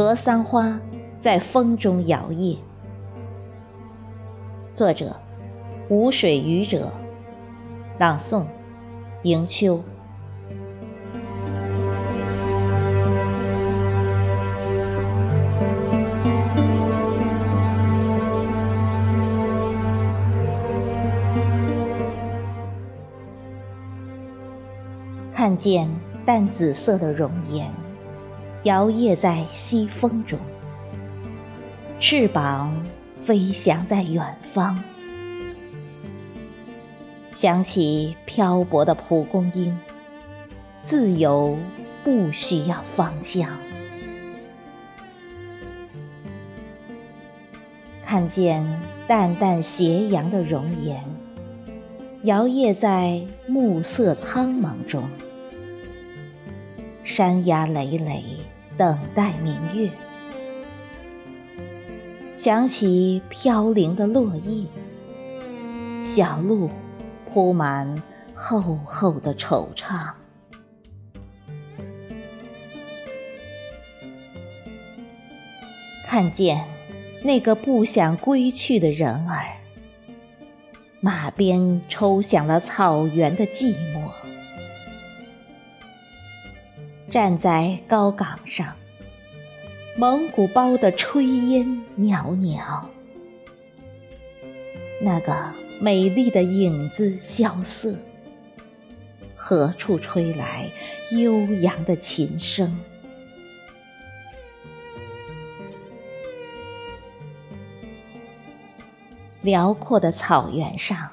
格桑花在风中摇曳。作者：无水渔者。朗诵：迎秋。看见淡紫色的容颜。摇曳在西风中，翅膀飞翔在远方。想起漂泊的蒲公英，自由不需要方向。看见淡淡斜阳的容颜，摇曳在暮色苍茫中。山崖累累，等待明月。想起飘零的落叶，小路铺满厚厚的惆怅。看见那个不想归去的人儿，马鞭抽响了草原的寂寞。站在高岗上，蒙古包的炊烟袅袅，那个美丽的影子萧瑟，何处吹来悠扬的琴声？辽阔的草原上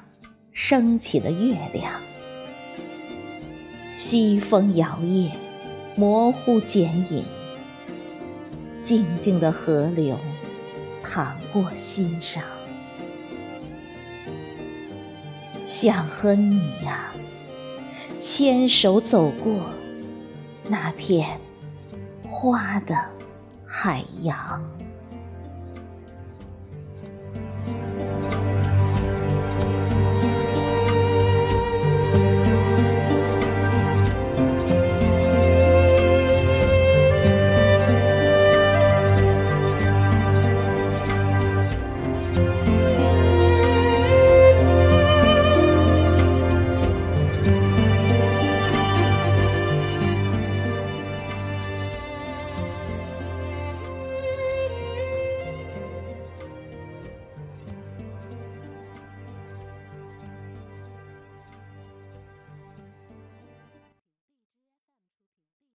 升起了月亮，西风摇曳。模糊剪影静静的河流淌过心上。想和你呀牵手走过那片花的海洋。